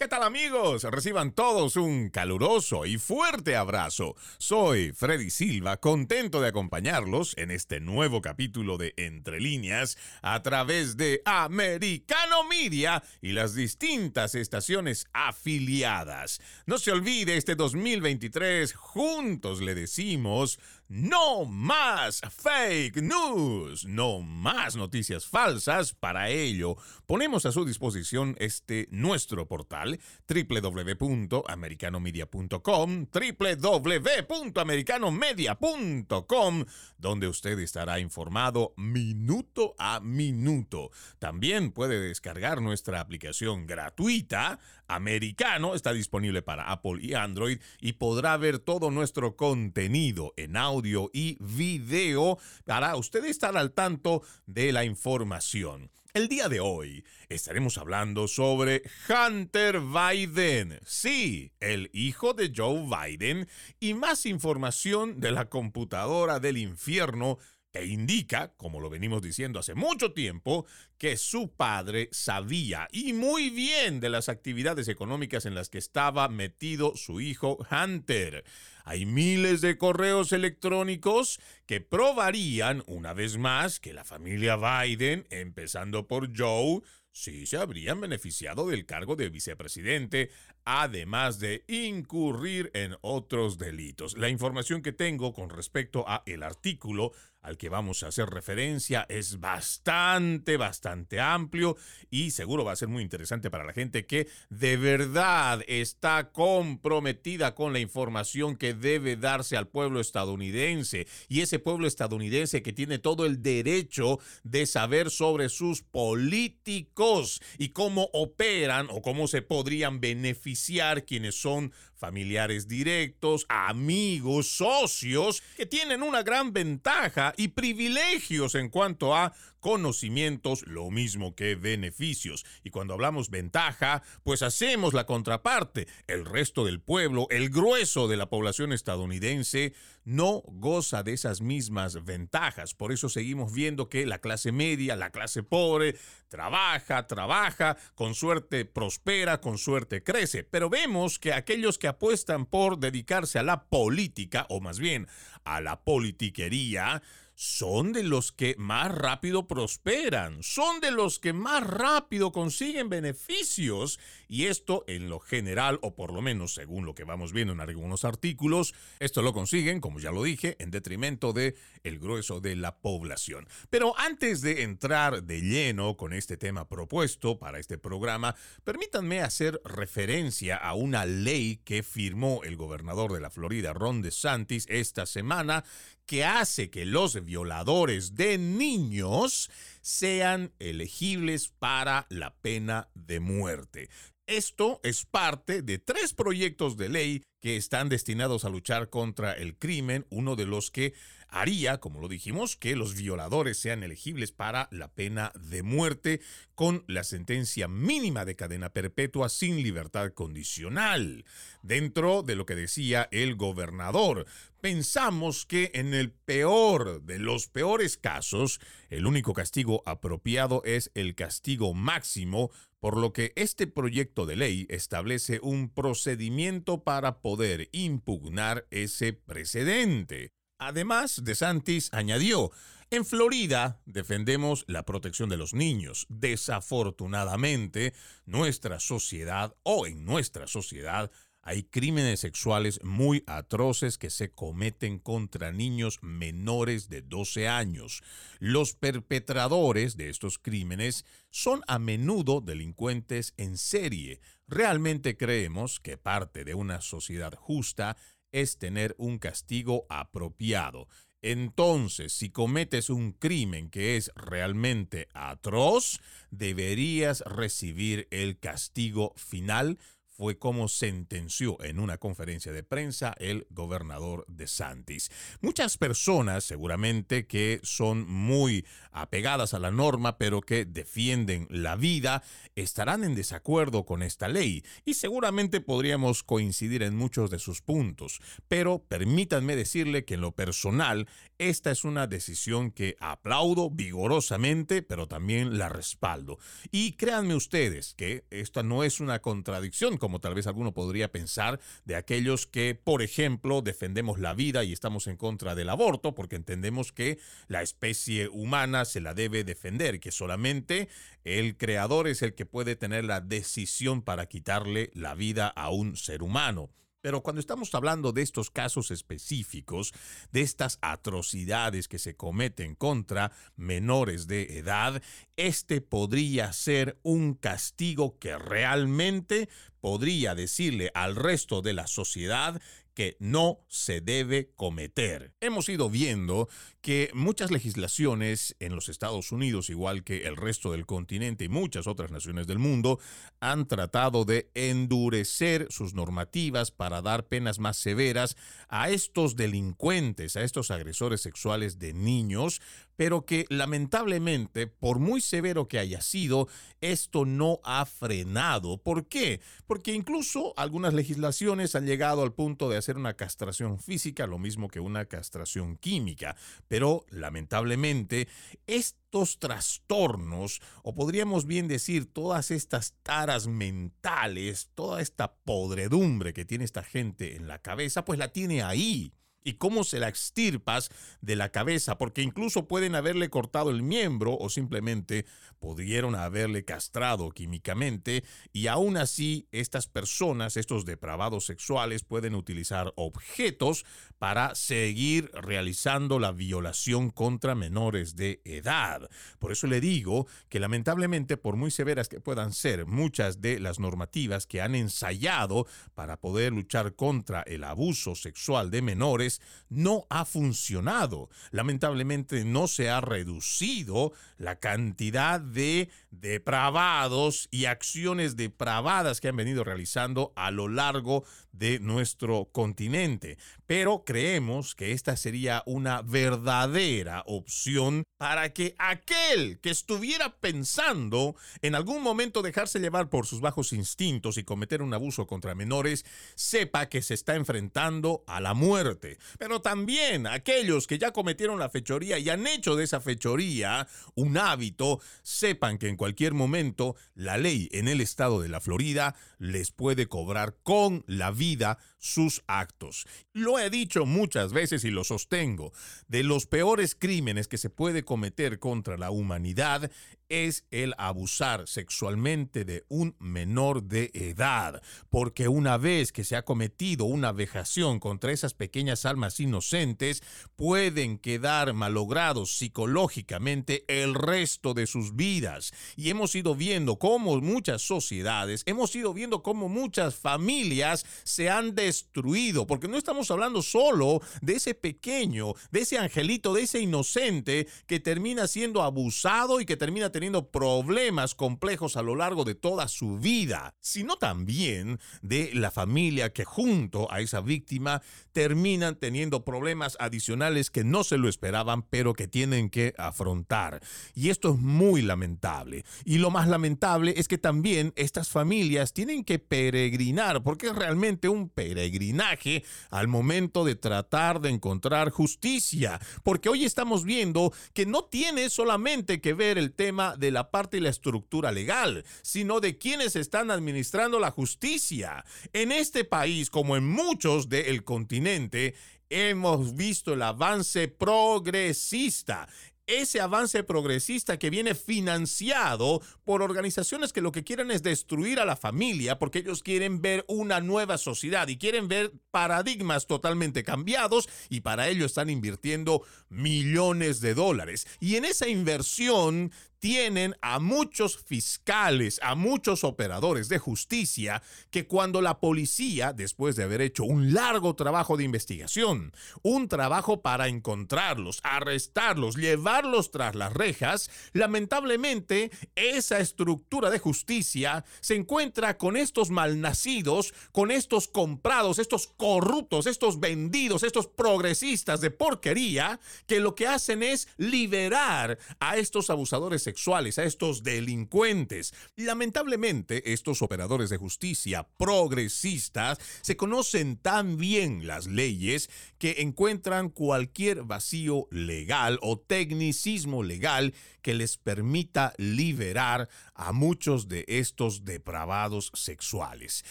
¿Qué tal amigos? Reciban todos un caluroso y fuerte abrazo. Soy Freddy Silva, contento de acompañarlos en este nuevo capítulo de Entre líneas a través de Americano Media y las distintas estaciones afiliadas. No se olvide, este 2023 juntos le decimos no más fake news, no más noticias falsas. Para ello, ponemos a su disposición este nuestro portal www.americanomedia.com, www.americanomedia.com, donde usted estará informado minuto a minuto. También puede descargar nuestra aplicación gratuita Americano, está disponible para Apple y Android y podrá ver todo nuestro contenido en audio y video para usted estar al tanto de la información. El día de hoy estaremos hablando sobre Hunter Biden, sí, el hijo de Joe Biden, y más información de la computadora del infierno que indica, como lo venimos diciendo hace mucho tiempo, que su padre sabía y muy bien de las actividades económicas en las que estaba metido su hijo Hunter. Hay miles de correos electrónicos que probarían una vez más que la familia Biden, empezando por Joe, sí se habrían beneficiado del cargo de vicepresidente, además de incurrir en otros delitos. La información que tengo con respecto a el artículo al que vamos a hacer referencia es bastante, bastante amplio y seguro va a ser muy interesante para la gente que de verdad está comprometida con la información que debe darse al pueblo estadounidense. Y ese pueblo estadounidense que tiene todo el derecho de saber sobre sus políticos y cómo operan o cómo se podrían beneficiar quienes son familiares directos, amigos, socios, que tienen una gran ventaja y privilegios en cuanto a conocimientos, lo mismo que beneficios. Y cuando hablamos ventaja, pues hacemos la contraparte. El resto del pueblo, el grueso de la población estadounidense, no goza de esas mismas ventajas. Por eso seguimos viendo que la clase media, la clase pobre, trabaja, trabaja, con suerte prospera, con suerte crece. Pero vemos que aquellos que apuestan por dedicarse a la política, o más bien a la politiquería, son de los que más rápido prosperan, son de los que más rápido consiguen beneficios y esto en lo general o por lo menos según lo que vamos viendo en algunos artículos, esto lo consiguen, como ya lo dije, en detrimento de el grueso de la población. Pero antes de entrar de lleno con este tema propuesto para este programa, permítanme hacer referencia a una ley que firmó el gobernador de la Florida, Ron DeSantis, esta semana que hace que los violadores de niños sean elegibles para la pena de muerte. Esto es parte de tres proyectos de ley que están destinados a luchar contra el crimen, uno de los que haría, como lo dijimos, que los violadores sean elegibles para la pena de muerte con la sentencia mínima de cadena perpetua sin libertad condicional. Dentro de lo que decía el gobernador, pensamos que en el peor de los peores casos, el único castigo apropiado es el castigo máximo por lo que este proyecto de ley establece un procedimiento para poder impugnar ese precedente. Además, DeSantis añadió, en Florida defendemos la protección de los niños. Desafortunadamente, nuestra sociedad o en nuestra sociedad hay crímenes sexuales muy atroces que se cometen contra niños menores de 12 años. Los perpetradores de estos crímenes son a menudo delincuentes en serie. Realmente creemos que parte de una sociedad justa es tener un castigo apropiado. Entonces, si cometes un crimen que es realmente atroz, deberías recibir el castigo final fue como sentenció en una conferencia de prensa el gobernador de Santis. Muchas personas seguramente que son muy apegadas a la norma, pero que defienden la vida, estarán en desacuerdo con esta ley y seguramente podríamos coincidir en muchos de sus puntos. Pero permítanme decirle que en lo personal esta es una decisión que aplaudo vigorosamente, pero también la respaldo. Y créanme ustedes que esta no es una contradicción, como tal vez alguno podría pensar, de aquellos que, por ejemplo, defendemos la vida y estamos en contra del aborto, porque entendemos que la especie humana se la debe defender, que solamente el creador es el que puede tener la decisión para quitarle la vida a un ser humano. Pero cuando estamos hablando de estos casos específicos, de estas atrocidades que se cometen contra menores de edad, este podría ser un castigo que realmente podría decirle al resto de la sociedad que no se debe cometer. Hemos ido viendo que muchas legislaciones en los Estados Unidos, igual que el resto del continente y muchas otras naciones del mundo, han tratado de endurecer sus normativas para dar penas más severas a estos delincuentes, a estos agresores sexuales de niños, pero que lamentablemente, por muy severo que haya sido, esto no ha frenado. ¿Por qué? Porque incluso algunas legislaciones han llegado al punto de hacer una castración física, lo mismo que una castración química. Pero lamentablemente, estos trastornos, o podríamos bien decir todas estas taras mentales, toda esta podredumbre que tiene esta gente en la cabeza, pues la tiene ahí y cómo se la extirpas de la cabeza, porque incluso pueden haberle cortado el miembro o simplemente pudieron haberle castrado químicamente y aún así estas personas, estos depravados sexuales pueden utilizar objetos para seguir realizando la violación contra menores de edad. Por eso le digo que lamentablemente por muy severas que puedan ser muchas de las normativas que han ensayado para poder luchar contra el abuso sexual de menores, no ha funcionado. Lamentablemente no se ha reducido la cantidad de depravados y acciones depravadas que han venido realizando a lo largo de nuestro continente. Pero creemos que esta sería una verdadera opción para que aquel que estuviera pensando en algún momento dejarse llevar por sus bajos instintos y cometer un abuso contra menores, sepa que se está enfrentando a la muerte. Pero también aquellos que ya cometieron la fechoría y han hecho de esa fechoría un hábito, sepan que en cualquier momento la ley en el estado de la Florida les puede cobrar con la vida sus actos. Lo he dicho muchas veces y lo sostengo, de los peores crímenes que se puede cometer contra la humanidad es el abusar sexualmente de un menor de edad, porque una vez que se ha cometido una vejación contra esas pequeñas almas inocentes, pueden quedar malogrados psicológicamente el resto de sus vidas. Y hemos ido viendo cómo muchas sociedades, hemos ido viendo cómo muchas familias se han destruido, porque no estamos hablando solo de ese pequeño, de ese angelito, de ese inocente que termina siendo abusado y que termina teniendo teniendo problemas complejos a lo largo de toda su vida, sino también de la familia que junto a esa víctima terminan teniendo problemas adicionales que no se lo esperaban, pero que tienen que afrontar. Y esto es muy lamentable. Y lo más lamentable es que también estas familias tienen que peregrinar, porque es realmente un peregrinaje al momento de tratar de encontrar justicia. Porque hoy estamos viendo que no tiene solamente que ver el tema de la parte y la estructura legal, sino de quienes están administrando la justicia. En este país, como en muchos del continente, hemos visto el avance progresista ese avance progresista que viene financiado por organizaciones que lo que quieren es destruir a la familia porque ellos quieren ver una nueva sociedad y quieren ver paradigmas totalmente cambiados y para ello están invirtiendo millones de dólares. Y en esa inversión tienen a muchos fiscales, a muchos operadores de justicia, que cuando la policía, después de haber hecho un largo trabajo de investigación, un trabajo para encontrarlos, arrestarlos, llevarlos tras las rejas, lamentablemente esa estructura de justicia se encuentra con estos malnacidos, con estos comprados, estos corruptos, estos vendidos, estos progresistas de porquería, que lo que hacen es liberar a estos abusadores sexuales a estos delincuentes. Lamentablemente, estos operadores de justicia progresistas se conocen tan bien las leyes que encuentran cualquier vacío legal o tecnicismo legal que les permita liberar a muchos de estos depravados sexuales,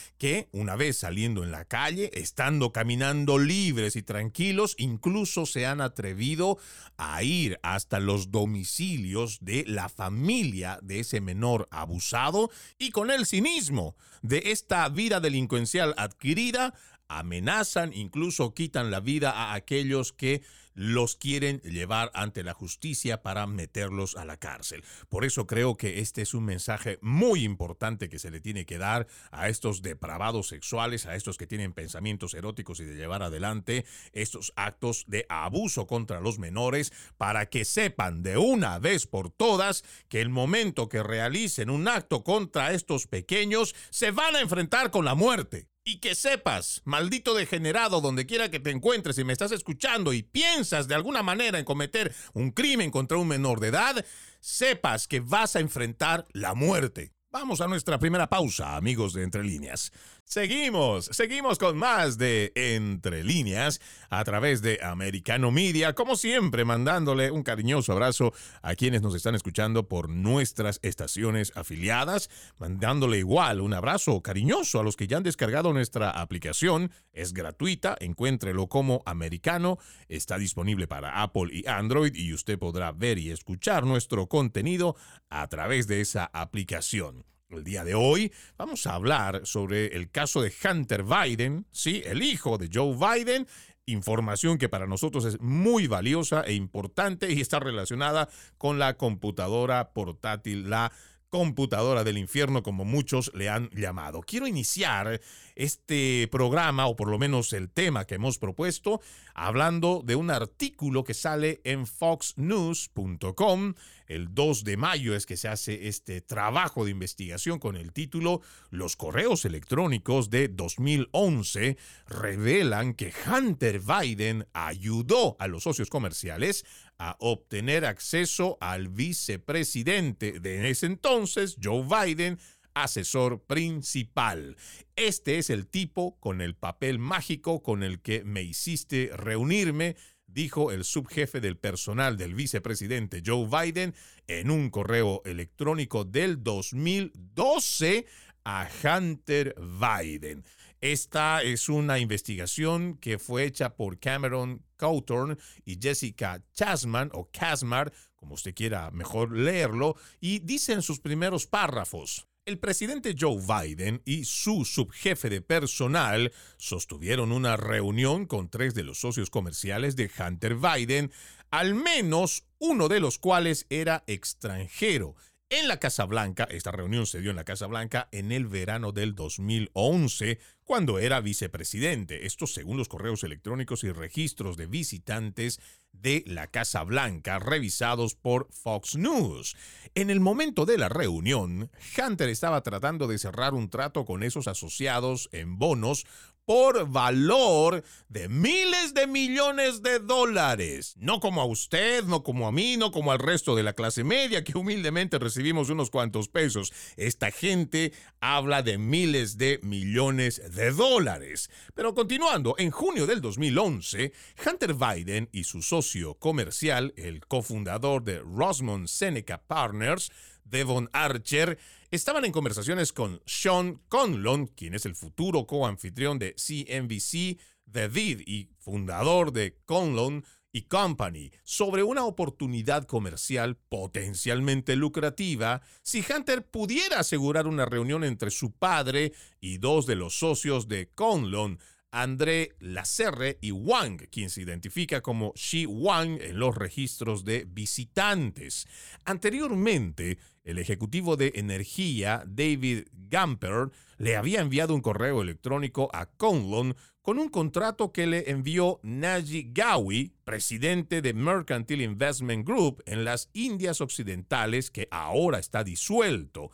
que una vez saliendo en la calle, estando caminando libres y tranquilos, incluso se han atrevido a ir hasta los domicilios de la familia de ese menor abusado y con el cinismo de esta vida delincuencial adquirida, amenazan, incluso quitan la vida a aquellos que los quieren llevar ante la justicia para meterlos a la cárcel. Por eso creo que este es un mensaje muy importante que se le tiene que dar a estos depravados sexuales, a estos que tienen pensamientos eróticos y de llevar adelante estos actos de abuso contra los menores, para que sepan de una vez por todas que el momento que realicen un acto contra estos pequeños, se van a enfrentar con la muerte. Y que sepas, maldito degenerado, donde quiera que te encuentres y me estás escuchando y piensas de alguna manera en cometer un crimen contra un menor de edad, sepas que vas a enfrentar la muerte. Vamos a nuestra primera pausa, amigos de Entre Líneas. Seguimos, seguimos con más de Entre líneas a través de Americano Media, como siempre mandándole un cariñoso abrazo a quienes nos están escuchando por nuestras estaciones afiliadas, mandándole igual un abrazo cariñoso a los que ya han descargado nuestra aplicación, es gratuita, encuéntrelo como Americano, está disponible para Apple y Android y usted podrá ver y escuchar nuestro contenido a través de esa aplicación. El día de hoy vamos a hablar sobre el caso de Hunter Biden, sí, el hijo de Joe Biden, información que para nosotros es muy valiosa e importante y está relacionada con la computadora portátil, la computadora del infierno, como muchos le han llamado. Quiero iniciar este programa, o por lo menos el tema que hemos propuesto, hablando de un artículo que sale en foxnews.com. El 2 de mayo es que se hace este trabajo de investigación con el título Los correos electrónicos de 2011 revelan que Hunter Biden ayudó a los socios comerciales a obtener acceso al vicepresidente de ese entonces, Joe Biden, asesor principal. Este es el tipo con el papel mágico con el que me hiciste reunirme, dijo el subjefe del personal del vicepresidente Joe Biden en un correo electrónico del 2012 a Hunter Biden. Esta es una investigación que fue hecha por Cameron Cawthorn y Jessica Chasman o Casmar, como usted quiera mejor leerlo, y dice en sus primeros párrafos. El presidente Joe Biden y su subjefe de personal sostuvieron una reunión con tres de los socios comerciales de Hunter Biden, al menos uno de los cuales era extranjero en la Casa Blanca. Esta reunión se dio en la Casa Blanca en el verano del 2011, cuando era vicepresidente. Esto según los correos electrónicos y registros de visitantes de la Casa Blanca revisados por Fox News. En el momento de la reunión, Hunter estaba tratando de cerrar un trato con esos asociados en bonos por valor de miles de millones de dólares. No como a usted, no como a mí, no como al resto de la clase media que humildemente recibimos unos cuantos pesos. Esta gente habla de miles de millones de dólares. Pero continuando, en junio del 2011, Hunter Biden y su socio comercial, el cofundador de Rosmond Seneca Partners, Devon Archer, estaban en conversaciones con Sean Conlon, quien es el futuro coanfitrión de CNBC, David y fundador de Conlon y Company, sobre una oportunidad comercial potencialmente lucrativa si Hunter pudiera asegurar una reunión entre su padre y dos de los socios de Conlon, André Lacerre y Wang, quien se identifica como Shi Wang en los registros de visitantes. Anteriormente, el ejecutivo de energía, David Gamper, le había enviado un correo electrónico a Conlon con un contrato que le envió Naji Gawi, presidente de Mercantile Investment Group en las Indias Occidentales, que ahora está disuelto.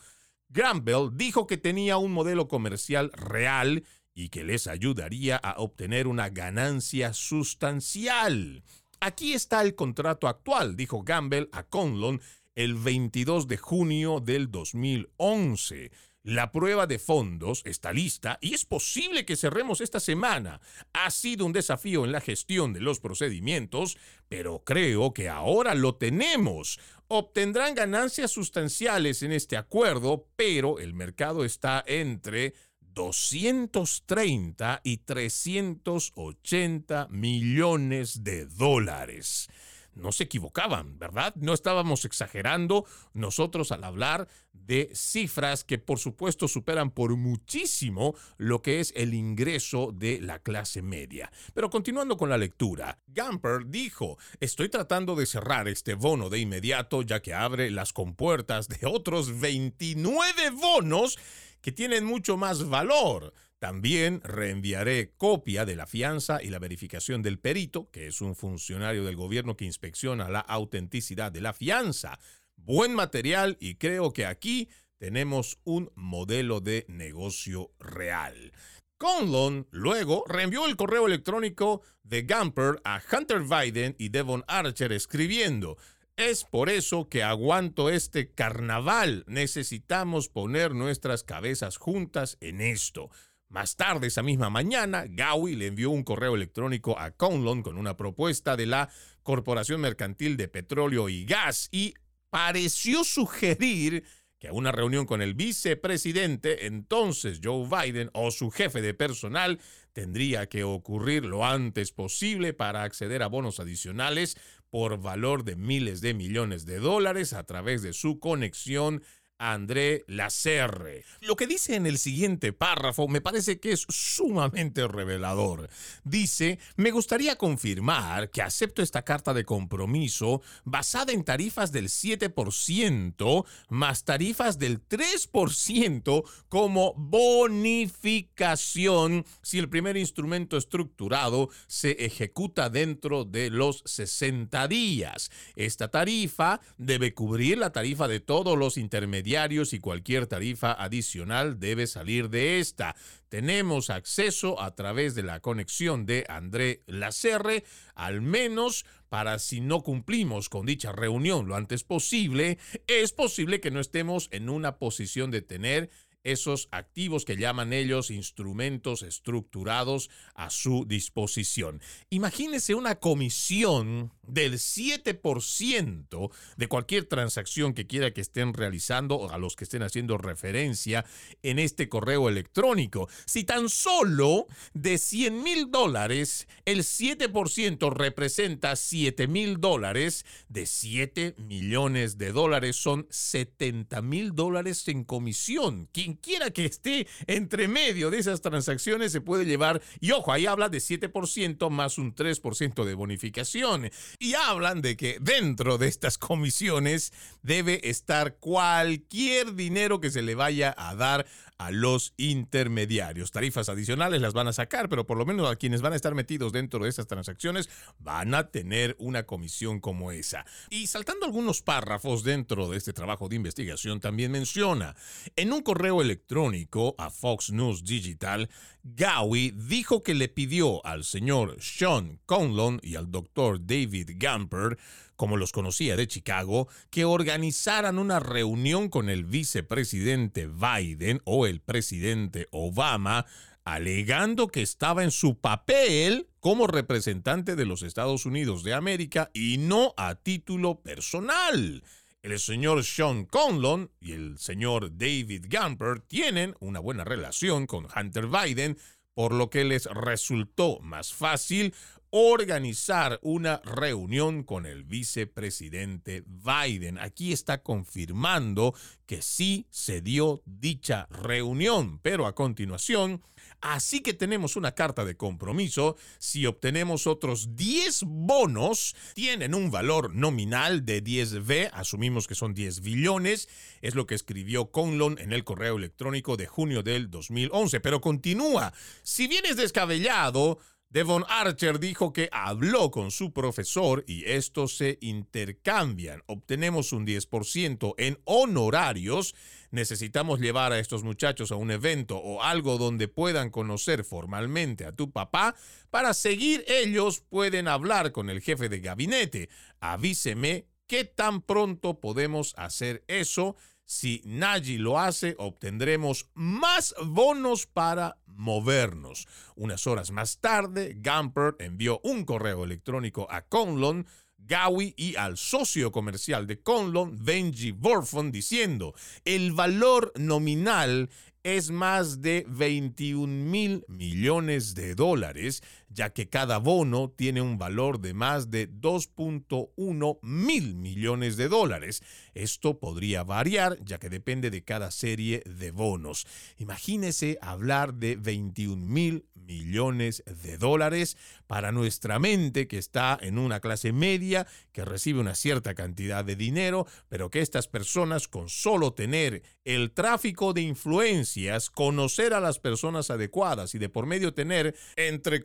Gamble dijo que tenía un modelo comercial real y que les ayudaría a obtener una ganancia sustancial. Aquí está el contrato actual, dijo Gamble a Conlon el 22 de junio del 2011. La prueba de fondos está lista y es posible que cerremos esta semana. Ha sido un desafío en la gestión de los procedimientos, pero creo que ahora lo tenemos. Obtendrán ganancias sustanciales en este acuerdo, pero el mercado está entre 230 y 380 millones de dólares no se equivocaban, ¿verdad? No estábamos exagerando nosotros al hablar de cifras que por supuesto superan por muchísimo lo que es el ingreso de la clase media. Pero continuando con la lectura, Gamper dijo, estoy tratando de cerrar este bono de inmediato ya que abre las compuertas de otros 29 bonos que tienen mucho más valor. También reenviaré copia de la fianza y la verificación del perito, que es un funcionario del gobierno que inspecciona la autenticidad de la fianza. Buen material y creo que aquí tenemos un modelo de negocio real. Conlon luego reenvió el correo electrónico de Gamper a Hunter Biden y Devon Archer escribiendo, es por eso que aguanto este carnaval. Necesitamos poner nuestras cabezas juntas en esto. Más tarde esa misma mañana, Gowie le envió un correo electrónico a Conlon con una propuesta de la Corporación Mercantil de Petróleo y Gas y pareció sugerir que una reunión con el vicepresidente, entonces Joe Biden, o su jefe de personal, tendría que ocurrir lo antes posible para acceder a bonos adicionales por valor de miles de millones de dólares a través de su conexión André Lacerre. Lo que dice en el siguiente párrafo me parece que es sumamente revelador. Dice, me gustaría confirmar que acepto esta carta de compromiso basada en tarifas del 7% más tarifas del 3% como bonificación si el primer instrumento estructurado se ejecuta dentro de los 60 días. Esta tarifa debe cubrir la tarifa de todos los intermediarios y cualquier tarifa adicional debe salir de esta. Tenemos acceso a través de la conexión de André Lacerre, al menos para si no cumplimos con dicha reunión lo antes posible, es posible que no estemos en una posición de tener esos activos que llaman ellos instrumentos estructurados a su disposición. Imagínese una comisión del 7% de cualquier transacción que quiera que estén realizando o a los que estén haciendo referencia en este correo electrónico. Si tan solo de 100 mil dólares, el 7% representa 7 mil dólares, de 7 millones de dólares son 70 mil dólares en comisión. ¿Quién quiera que esté entre medio de esas transacciones se puede llevar, y ojo, ahí habla de 7% más un 3% de bonificación. Y hablan de que dentro de estas comisiones debe estar cualquier dinero que se le vaya a dar a los intermediarios. Tarifas adicionales las van a sacar, pero por lo menos a quienes van a estar metidos dentro de estas transacciones van a tener una comisión como esa. Y saltando algunos párrafos dentro de este trabajo de investigación, también menciona, en un correo electrónico a Fox News Digital, Gowie dijo que le pidió al señor Sean Conlon y al doctor David Gamper como los conocía de Chicago, que organizaran una reunión con el vicepresidente Biden o el presidente Obama, alegando que estaba en su papel como representante de los Estados Unidos de América y no a título personal. El señor Sean Conlon y el señor David Gamper tienen una buena relación con Hunter Biden, por lo que les resultó más fácil organizar una reunión con el vicepresidente Biden. Aquí está confirmando que sí se dio dicha reunión, pero a continuación, así que tenemos una carta de compromiso, si obtenemos otros 10 bonos, tienen un valor nominal de 10B, asumimos que son 10 billones, es lo que escribió Conlon en el correo electrónico de junio del 2011, pero continúa, si bien es descabellado, Devon Archer dijo que habló con su profesor y estos se intercambian. Obtenemos un 10% en honorarios. Necesitamos llevar a estos muchachos a un evento o algo donde puedan conocer formalmente a tu papá. Para seguir ellos pueden hablar con el jefe de gabinete. Avíseme ¿Qué tan pronto podemos hacer eso? Si Nagy lo hace, obtendremos más bonos para movernos. Unas horas más tarde, Gamper envió un correo electrónico a Conlon Gawi y al socio comercial de Conlon, Benji Borfon, diciendo, el valor nominal es más de 21 mil millones de dólares, ya que cada bono tiene un valor de más de 2.1 mil millones de dólares. Esto podría variar, ya que depende de cada serie de bonos. Imagínese hablar de 21 mil millones de dólares para nuestra mente que está en una clase media, que recibe una cierta cantidad de dinero, pero que estas personas con solo tener el tráfico de influencias, conocer a las personas adecuadas y de por medio tener, entre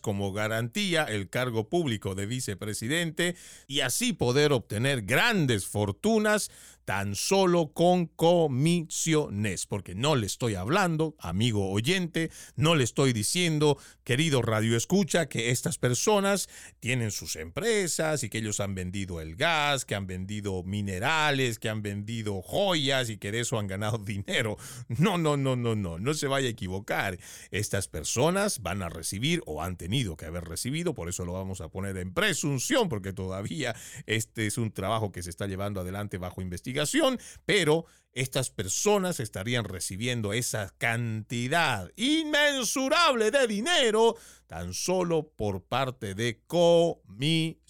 como garantía el cargo público de vicepresidente y así poder obtener grandes fortunas, tan solo con comisiones, porque no le estoy hablando, amigo oyente, no le estoy diciendo, querido radio escucha, que estas personas tienen sus empresas y que ellos han vendido el gas, que han vendido minerales, que han vendido joyas y que de eso han ganado dinero. No, no, no, no, no, no se vaya a equivocar. Estas personas van a recibir o han tenido que haber recibido, por eso lo vamos a poner en presunción, porque todavía este es un trabajo que se está llevando adelante bajo investigación pero estas personas estarían recibiendo esa cantidad inmensurable de dinero tan solo por parte de comisiones.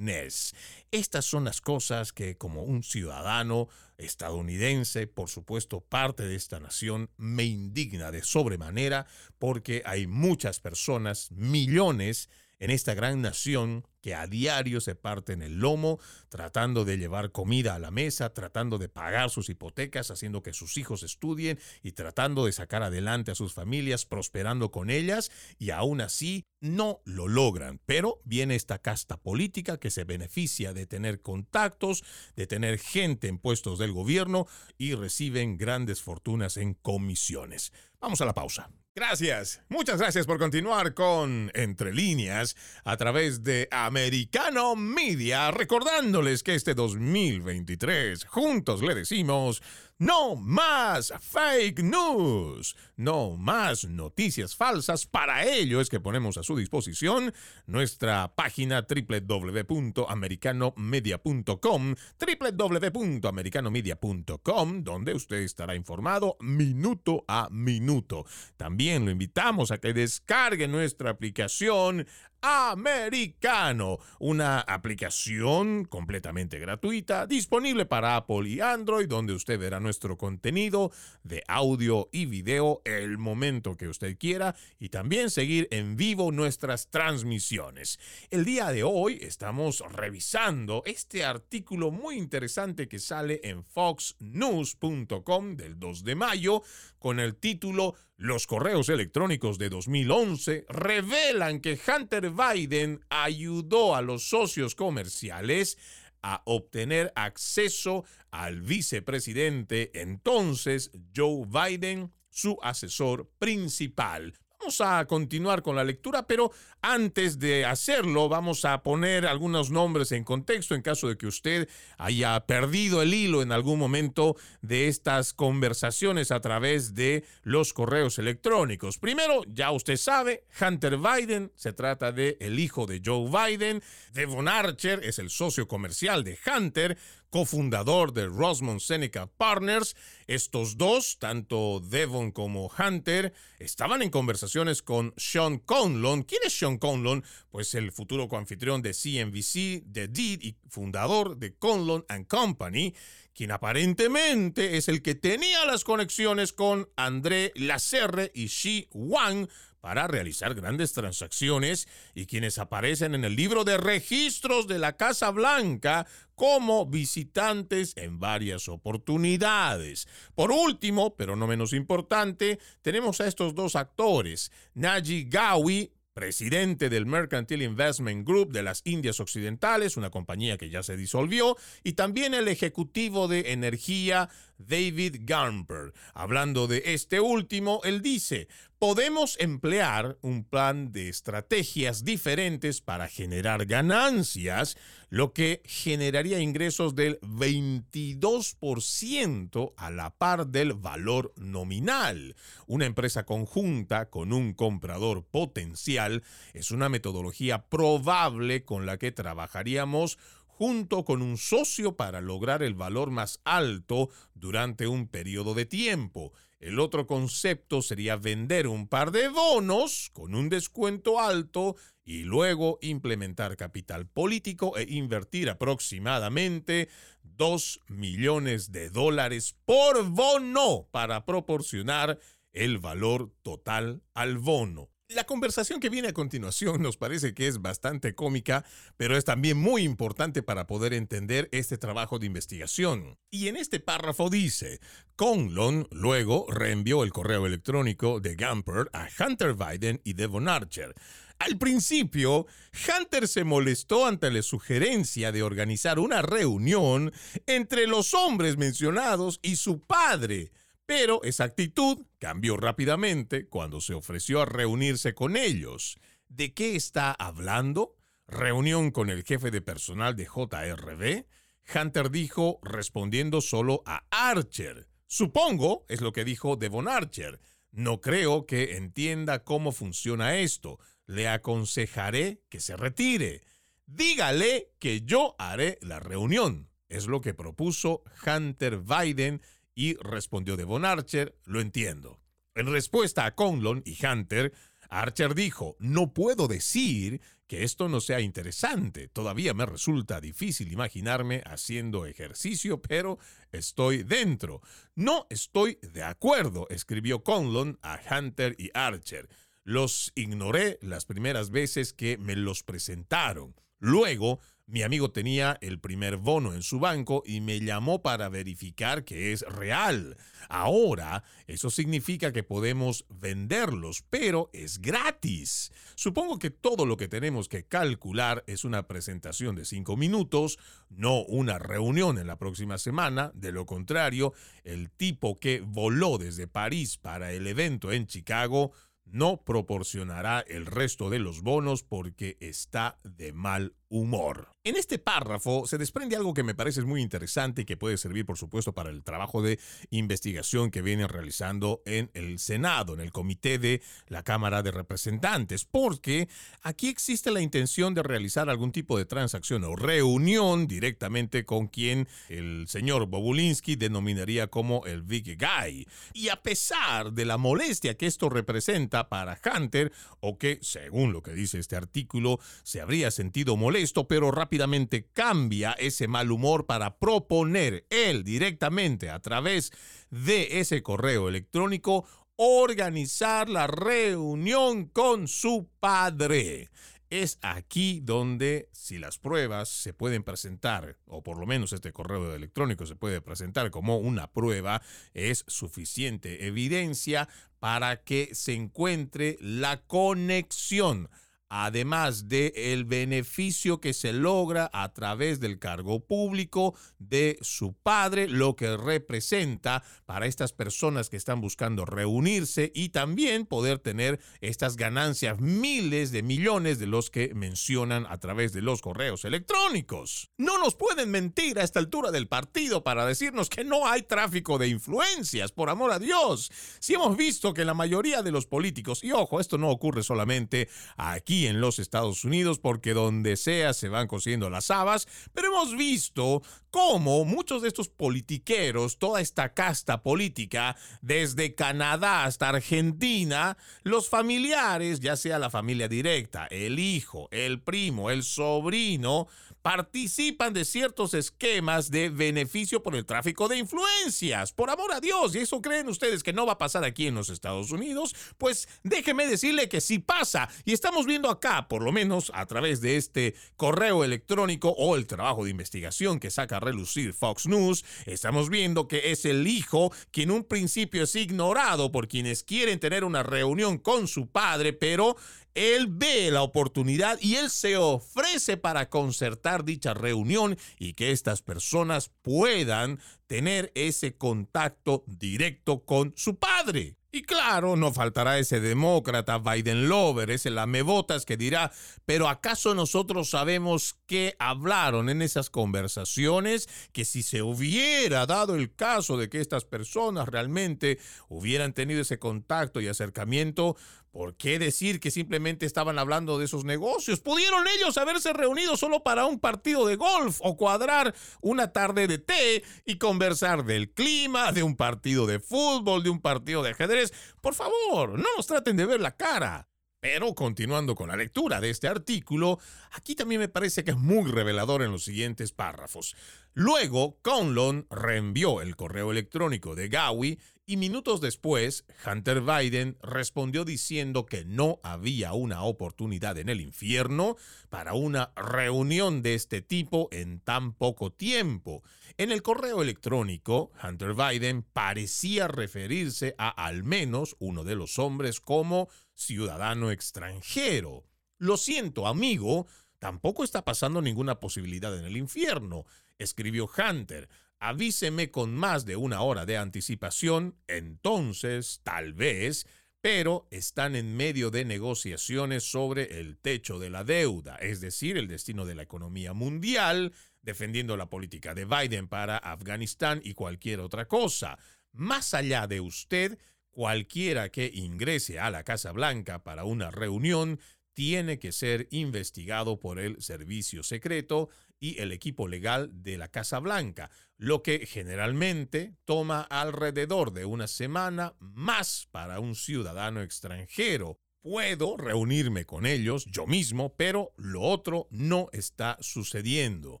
Estas son las cosas que como un ciudadano estadounidense, por supuesto parte de esta nación, me indigna de sobremanera porque hay muchas personas, millones, en esta gran nación que a diario se parten el lomo tratando de llevar comida a la mesa, tratando de pagar sus hipotecas, haciendo que sus hijos estudien y tratando de sacar adelante a sus familias, prosperando con ellas y aún así no lo logran. Pero viene esta casta política que se beneficia de tener contactos, de tener gente en puestos del gobierno y reciben grandes fortunas en comisiones. Vamos a la pausa. Gracias, muchas gracias por continuar con Entre líneas a través de Americano Media, recordándoles que este 2023 juntos le decimos no más fake news, no más noticias falsas. Para ello es que ponemos a su disposición nuestra página www.americanomedia.com, www.americanomedia.com, donde usted estará informado minuto a minuto. También lo invitamos a que descargue nuestra aplicación Americano, una aplicación completamente gratuita disponible para Apple y Android donde usted verá nuestro contenido de audio y video el momento que usted quiera y también seguir en vivo nuestras transmisiones. El día de hoy estamos revisando este artículo muy interesante que sale en foxnews.com del 2 de mayo con el título Los correos electrónicos de 2011 revelan que Hunter Biden ayudó a los socios comerciales a obtener acceso al vicepresidente entonces Joe Biden, su asesor principal. Vamos a continuar con la lectura, pero antes de hacerlo vamos a poner algunos nombres en contexto en caso de que usted haya perdido el hilo en algún momento de estas conversaciones a través de los correos electrónicos. Primero, ya usted sabe, Hunter Biden se trata de el hijo de Joe Biden, Devon Archer es el socio comercial de Hunter, cofundador de Rosmond Seneca Partners. Estos dos, tanto Devon como Hunter, estaban en conversaciones con Sean Conlon. ¿Quién es Sean Conlon? Pues el futuro coanfitrión de CNBC, de Deed y fundador de Conlon and Company, quien aparentemente es el que tenía las conexiones con André Lacerre y Xi Wang para realizar grandes transacciones y quienes aparecen en el libro de registros de la Casa Blanca como visitantes en varias oportunidades. Por último, pero no menos importante, tenemos a estos dos actores, Naji Gawi, presidente del Mercantile Investment Group de las Indias Occidentales, una compañía que ya se disolvió, y también el ejecutivo de energía David Garmper. Hablando de este último, él dice, podemos emplear un plan de estrategias diferentes para generar ganancias, lo que generaría ingresos del 22% a la par del valor nominal. Una empresa conjunta con un comprador potencial es una metodología probable con la que trabajaríamos junto con un socio para lograr el valor más alto durante un periodo de tiempo. El otro concepto sería vender un par de bonos con un descuento alto y luego implementar capital político e invertir aproximadamente 2 millones de dólares por bono para proporcionar el valor total al bono. La conversación que viene a continuación nos parece que es bastante cómica, pero es también muy importante para poder entender este trabajo de investigación. Y en este párrafo dice, Conlon luego reenvió el correo electrónico de Gamper a Hunter Biden y Devon Archer. Al principio, Hunter se molestó ante la sugerencia de organizar una reunión entre los hombres mencionados y su padre, pero esa actitud cambió rápidamente cuando se ofreció a reunirse con ellos. ¿De qué está hablando? ¿Reunión con el jefe de personal de JRB? Hunter dijo respondiendo solo a Archer. Supongo, es lo que dijo Devon Archer. No creo que entienda cómo funciona esto. Le aconsejaré que se retire. Dígale que yo haré la reunión. Es lo que propuso Hunter Biden y respondió Devon Archer, lo entiendo. En respuesta a Conlon y Hunter, Archer dijo, no puedo decir que esto no sea interesante. Todavía me resulta difícil imaginarme haciendo ejercicio, pero estoy dentro. No estoy de acuerdo, escribió Conlon a Hunter y Archer. Los ignoré las primeras veces que me los presentaron. Luego mi amigo tenía el primer bono en su banco y me llamó para verificar que es real. Ahora, eso significa que podemos venderlos, pero es gratis. Supongo que todo lo que tenemos que calcular es una presentación de cinco minutos, no una reunión en la próxima semana. De lo contrario, el tipo que voló desde París para el evento en Chicago no proporcionará el resto de los bonos porque está de mal humor. En este párrafo se desprende algo que me parece muy interesante y que puede servir, por supuesto, para el trabajo de investigación que vienen realizando en el Senado, en el Comité de la Cámara de Representantes, porque aquí existe la intención de realizar algún tipo de transacción o reunión directamente con quien el señor Bobulinski denominaría como el Big Guy. Y a pesar de la molestia que esto representa para Hunter, o que, según lo que dice este artículo, se habría sentido molesto, esto, pero rápidamente cambia ese mal humor para proponer él directamente a través de ese correo electrónico organizar la reunión con su padre. Es aquí donde si las pruebas se pueden presentar, o por lo menos este correo electrónico se puede presentar como una prueba, es suficiente evidencia para que se encuentre la conexión además de el beneficio que se logra a través del cargo público de su padre, lo que representa para estas personas que están buscando reunirse y también poder tener estas ganancias miles de millones de los que mencionan a través de los correos electrónicos. No nos pueden mentir a esta altura del partido para decirnos que no hay tráfico de influencias, por amor a Dios. Si hemos visto que la mayoría de los políticos, y ojo, esto no ocurre solamente aquí, en los Estados Unidos porque donde sea se van cosiendo las habas, pero hemos visto cómo muchos de estos politiqueros, toda esta casta política, desde Canadá hasta Argentina, los familiares, ya sea la familia directa, el hijo, el primo, el sobrino, participan de ciertos esquemas de beneficio por el tráfico de influencias. Por amor a Dios, ¿y eso creen ustedes que no va a pasar aquí en los Estados Unidos? Pues déjeme decirle que sí pasa. Y estamos viendo acá, por lo menos a través de este correo electrónico o el trabajo de investigación que saca a relucir Fox News, estamos viendo que es el hijo quien en un principio es ignorado por quienes quieren tener una reunión con su padre, pero él ve la oportunidad y él se ofrece para concertar dicha reunión y que estas personas puedan tener ese contacto directo con su padre. Y claro, no faltará ese demócrata Biden Lover, ese lamebotas que dirá, pero ¿acaso nosotros sabemos qué hablaron en esas conversaciones? Que si se hubiera dado el caso de que estas personas realmente hubieran tenido ese contacto y acercamiento, ¿Por qué decir que simplemente estaban hablando de esos negocios? ¿Pudieron ellos haberse reunido solo para un partido de golf o cuadrar una tarde de té y conversar del clima, de un partido de fútbol, de un partido de ajedrez? Por favor, no nos traten de ver la cara. Pero continuando con la lectura de este artículo, aquí también me parece que es muy revelador en los siguientes párrafos. Luego, Conlon reenvió el correo electrónico de Gowie y minutos después, Hunter Biden respondió diciendo que no había una oportunidad en el infierno para una reunión de este tipo en tan poco tiempo. En el correo electrónico, Hunter Biden parecía referirse a al menos uno de los hombres como ciudadano extranjero. Lo siento, amigo, tampoco está pasando ninguna posibilidad en el infierno, escribió Hunter avíseme con más de una hora de anticipación, entonces, tal vez, pero están en medio de negociaciones sobre el techo de la deuda, es decir, el destino de la economía mundial, defendiendo la política de Biden para Afganistán y cualquier otra cosa. Más allá de usted, cualquiera que ingrese a la Casa Blanca para una reunión tiene que ser investigado por el servicio secreto y el equipo legal de la Casa Blanca lo que generalmente toma alrededor de una semana más para un ciudadano extranjero. Puedo reunirme con ellos yo mismo, pero lo otro no está sucediendo.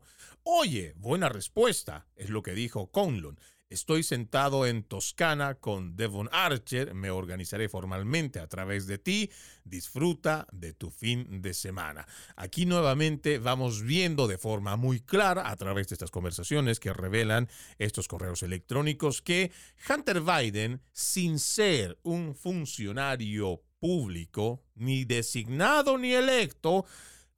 Oye, buena respuesta, es lo que dijo Conlon. Estoy sentado en Toscana con Devon Archer, me organizaré formalmente a través de ti, disfruta de tu fin de semana. Aquí nuevamente vamos viendo de forma muy clara a través de estas conversaciones que revelan estos correos electrónicos que Hunter Biden, sin ser un funcionario público, ni designado ni electo,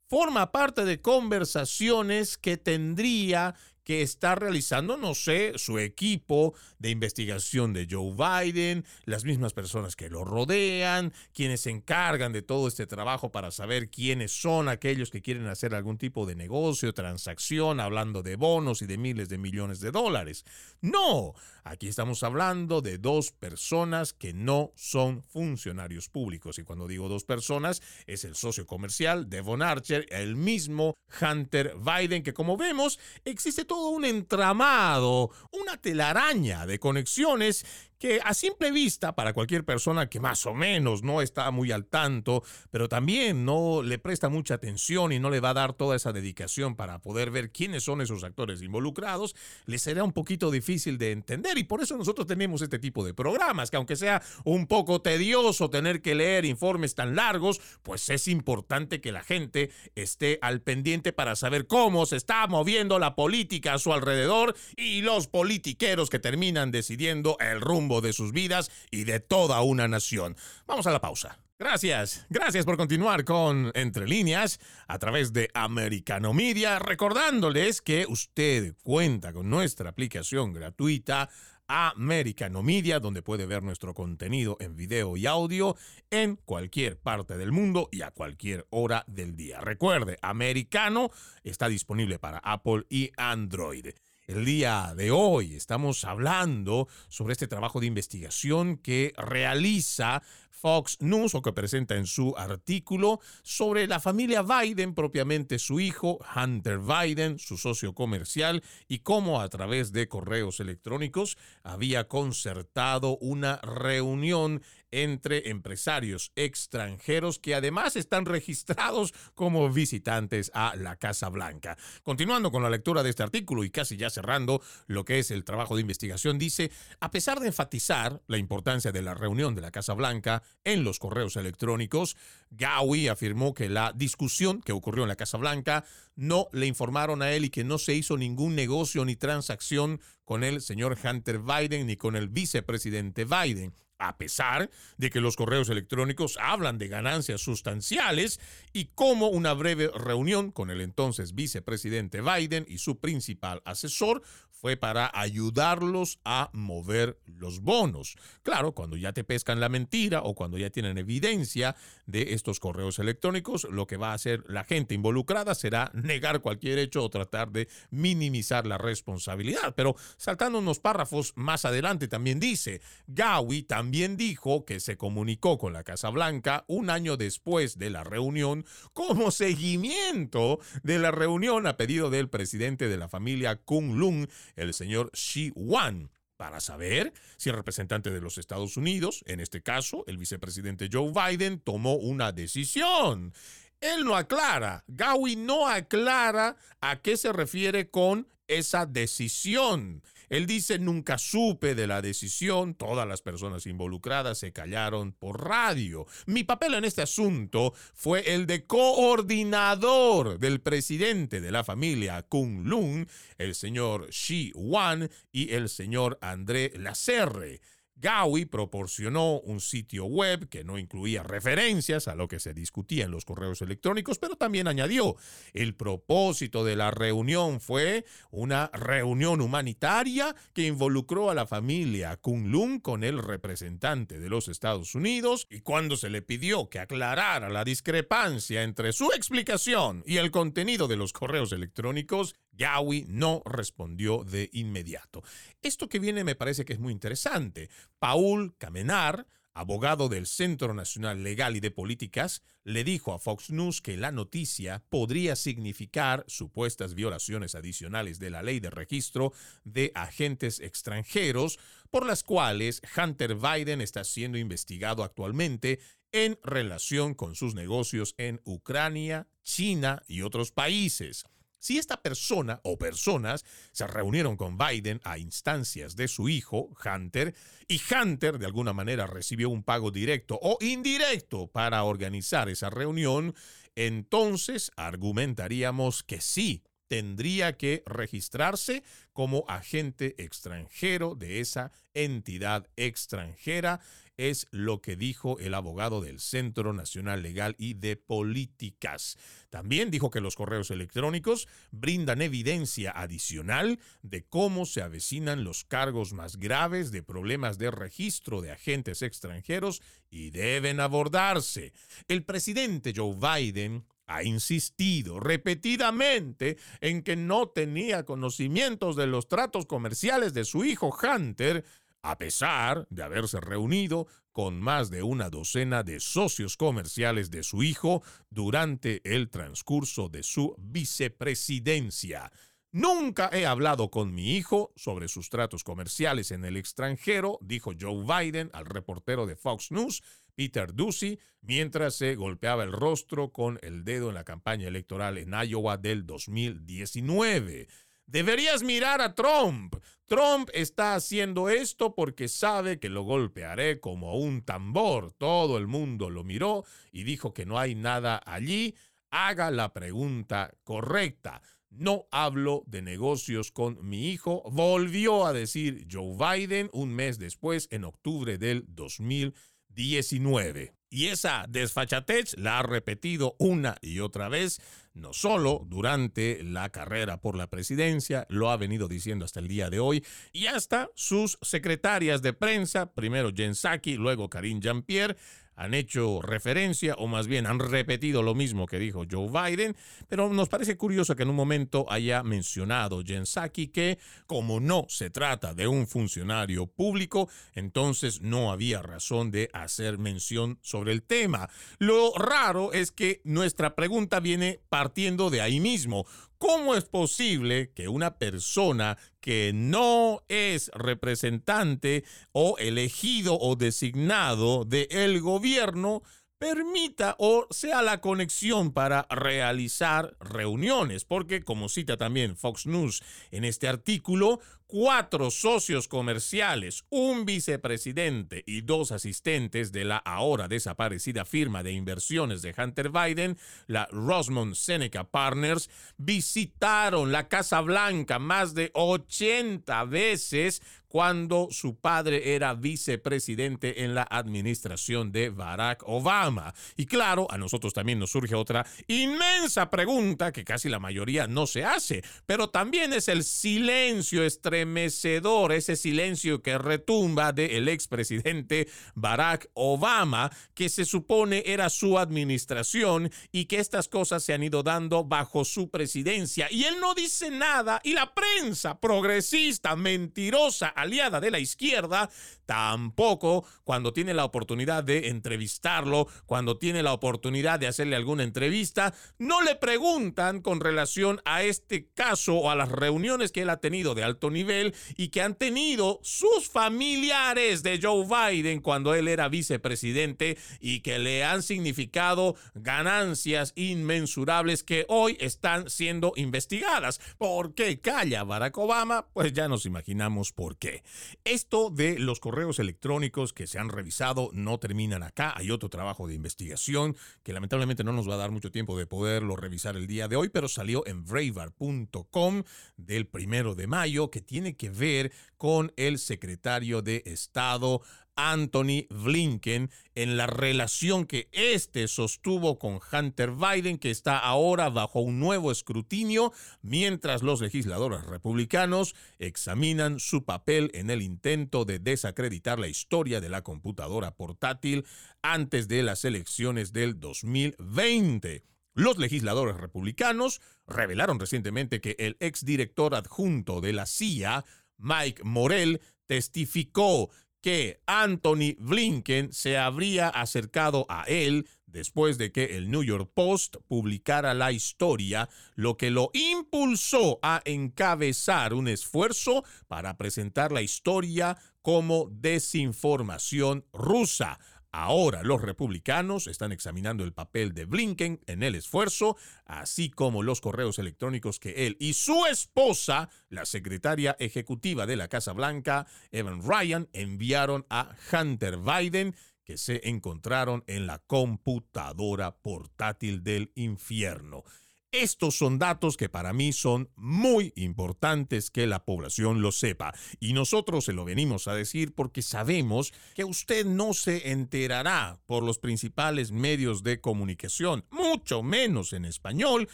forma parte de conversaciones que tendría que está realizando, no sé, su equipo de investigación de Joe Biden, las mismas personas que lo rodean, quienes se encargan de todo este trabajo para saber quiénes son aquellos que quieren hacer algún tipo de negocio, transacción, hablando de bonos y de miles de millones de dólares. No, aquí estamos hablando de dos personas que no son funcionarios públicos. Y cuando digo dos personas, es el socio comercial Devon Archer, el mismo Hunter Biden, que como vemos, existe todo un entramado, una telaraña de conexiones que a simple vista, para cualquier persona que más o menos no está muy al tanto, pero también no le presta mucha atención y no le va a dar toda esa dedicación para poder ver quiénes son esos actores involucrados, le será un poquito difícil de entender. Y por eso nosotros tenemos este tipo de programas, que aunque sea un poco tedioso tener que leer informes tan largos, pues es importante que la gente esté al pendiente para saber cómo se está moviendo la política a su alrededor y los politiqueros que terminan decidiendo el rumbo de sus vidas y de toda una nación. Vamos a la pausa. Gracias, gracias por continuar con Entre líneas a través de Americano Media, recordándoles que usted cuenta con nuestra aplicación gratuita Americano Media, donde puede ver nuestro contenido en video y audio en cualquier parte del mundo y a cualquier hora del día. Recuerde, Americano está disponible para Apple y Android. El día de hoy. Estamos hablando sobre este trabajo de investigación que realiza Fox News o que presenta en su artículo sobre la familia Biden, propiamente su hijo Hunter Biden, su socio comercial, y cómo a través de correos electrónicos había concertado una reunión entre empresarios extranjeros que además están registrados como visitantes a la Casa Blanca. Continuando con la lectura de este artículo y casi ya cerrando lo que es el trabajo de investigación, dice, a pesar de enfatizar la importancia de la reunión de la Casa Blanca en los correos electrónicos, Gowie afirmó que la discusión que ocurrió en la Casa Blanca no le informaron a él y que no se hizo ningún negocio ni transacción con el señor Hunter Biden ni con el vicepresidente Biden. a pesar de que los correos electrónicos hablan de ganancias sustanciales y cómo una breve reunión con el entonces vicepresidente Biden y su principal asesor fue para ayudarlos a mover los bonos. Claro, cuando ya te pescan la mentira o cuando ya tienen evidencia de estos correos electrónicos, lo que va a hacer la gente involucrada será negar cualquier hecho o tratar de minimizar la responsabilidad. Pero saltando unos párrafos más adelante también dice, Gawi también dijo que se comunicó con la Casa Blanca un año después de la reunión como seguimiento de la reunión a pedido del presidente de la familia Kung Lung el señor Xi Wan para saber si el representante de los Estados Unidos, en este caso el vicepresidente Joe Biden, tomó una decisión. Él no aclara, Gawi no aclara a qué se refiere con esa decisión. Él dice, nunca supe de la decisión, todas las personas involucradas se callaron por radio. Mi papel en este asunto fue el de coordinador del presidente de la familia Kung Lung, el señor Shi Wan y el señor André Lacerre. Gawi proporcionó un sitio web que no incluía referencias a lo que se discutía en los correos electrónicos, pero también añadió, el propósito de la reunión fue una reunión humanitaria que involucró a la familia Kunlun con el representante de los Estados Unidos y cuando se le pidió que aclarara la discrepancia entre su explicación y el contenido de los correos electrónicos, Gawi no respondió de inmediato. Esto que viene me parece que es muy interesante. Paul Camenar, abogado del Centro Nacional Legal y de Políticas, le dijo a Fox News que la noticia podría significar supuestas violaciones adicionales de la ley de registro de agentes extranjeros, por las cuales Hunter Biden está siendo investigado actualmente en relación con sus negocios en Ucrania, China y otros países. Si esta persona o personas se reunieron con Biden a instancias de su hijo, Hunter, y Hunter de alguna manera recibió un pago directo o indirecto para organizar esa reunión, entonces argumentaríamos que sí, tendría que registrarse como agente extranjero de esa entidad extranjera es lo que dijo el abogado del Centro Nacional Legal y de Políticas. También dijo que los correos electrónicos brindan evidencia adicional de cómo se avecinan los cargos más graves de problemas de registro de agentes extranjeros y deben abordarse. El presidente Joe Biden ha insistido repetidamente en que no tenía conocimientos de los tratos comerciales de su hijo Hunter a pesar de haberse reunido con más de una docena de socios comerciales de su hijo durante el transcurso de su vicepresidencia. Nunca he hablado con mi hijo sobre sus tratos comerciales en el extranjero, dijo Joe Biden al reportero de Fox News, Peter Ducey, mientras se golpeaba el rostro con el dedo en la campaña electoral en Iowa del 2019. Deberías mirar a Trump. Trump está haciendo esto porque sabe que lo golpearé como un tambor. Todo el mundo lo miró y dijo que no hay nada allí. Haga la pregunta correcta. No hablo de negocios con mi hijo, volvió a decir Joe Biden un mes después, en octubre del 2019. Y esa desfachatez la ha repetido una y otra vez no solo durante la carrera por la presidencia, lo ha venido diciendo hasta el día de hoy, y hasta sus secretarias de prensa, primero Jen Psaki, luego Karine Jean-Pierre, han hecho referencia o más bien han repetido lo mismo que dijo Joe Biden, pero nos parece curioso que en un momento haya mencionado Jen Psaki que como no se trata de un funcionario público, entonces no había razón de hacer mención sobre el tema. Lo raro es que nuestra pregunta viene partiendo de ahí mismo. ¿Cómo es posible que una persona que no es representante o elegido o designado del gobierno permita o sea la conexión para realizar reuniones, porque como cita también Fox News en este artículo, cuatro socios comerciales, un vicepresidente y dos asistentes de la ahora desaparecida firma de inversiones de Hunter Biden, la Rosmond Seneca Partners, visitaron la Casa Blanca más de 80 veces cuando su padre era vicepresidente en la administración de Barack Obama. Y claro, a nosotros también nos surge otra inmensa pregunta que casi la mayoría no se hace, pero también es el silencio estremecedor, ese silencio que retumba del expresidente Barack Obama, que se supone era su administración y que estas cosas se han ido dando bajo su presidencia. Y él no dice nada y la prensa progresista, mentirosa, aliada de la izquierda, tampoco cuando tiene la oportunidad de entrevistarlo, cuando tiene la oportunidad de hacerle alguna entrevista, no le preguntan con relación a este caso o a las reuniones que él ha tenido de alto nivel y que han tenido sus familiares de Joe Biden cuando él era vicepresidente y que le han significado ganancias inmensurables que hoy están siendo investigadas. ¿Por qué calla Barack Obama? Pues ya nos imaginamos por qué. Esto de los correos electrónicos que se han revisado no terminan acá. Hay otro trabajo de investigación que lamentablemente no nos va a dar mucho tiempo de poderlo revisar el día de hoy, pero salió en braver.com del primero de mayo que tiene que ver con el secretario de Estado Anthony Blinken en la relación que éste sostuvo con Hunter Biden, que está ahora bajo un nuevo escrutinio, mientras los legisladores republicanos examinan su papel en el intento de desacreditar la historia de la computadora portátil antes de las elecciones del 2020. Los legisladores republicanos revelaron recientemente que el exdirector adjunto de la CIA, Mike Morell, testificó que Anthony Blinken se habría acercado a él después de que el New York Post publicara la historia, lo que lo impulsó a encabezar un esfuerzo para presentar la historia como desinformación rusa. Ahora los republicanos están examinando el papel de Blinken en el esfuerzo, así como los correos electrónicos que él y su esposa, la secretaria ejecutiva de la Casa Blanca, Evan Ryan, enviaron a Hunter Biden, que se encontraron en la computadora portátil del infierno. Estos son datos que para mí son muy importantes que la población lo sepa. Y nosotros se lo venimos a decir porque sabemos que usted no se enterará por los principales medios de comunicación, mucho menos en español,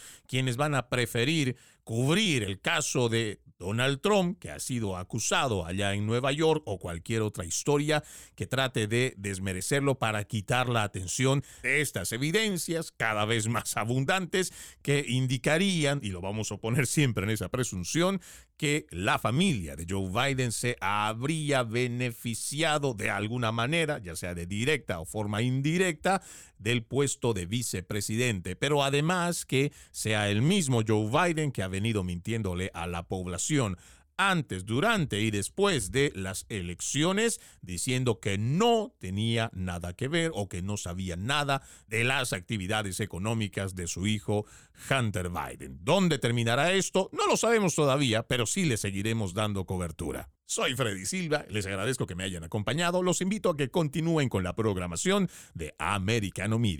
quienes van a preferir cubrir el caso de Donald Trump, que ha sido acusado allá en Nueva York, o cualquier otra historia que trate de desmerecerlo para quitar la atención de estas evidencias cada vez más abundantes que indicarían, y lo vamos a poner siempre en esa presunción, que la familia de Joe Biden se habría beneficiado de alguna manera, ya sea de directa o forma indirecta, del puesto de vicepresidente, pero además que sea el mismo Joe Biden que ha venido mintiéndole a la población antes, durante y después de las elecciones, diciendo que no tenía nada que ver o que no sabía nada de las actividades económicas de su hijo Hunter Biden. ¿Dónde terminará esto? No lo sabemos todavía, pero sí le seguiremos dando cobertura. Soy Freddy Silva, les agradezco que me hayan acompañado, los invito a que continúen con la programación de Americano Media.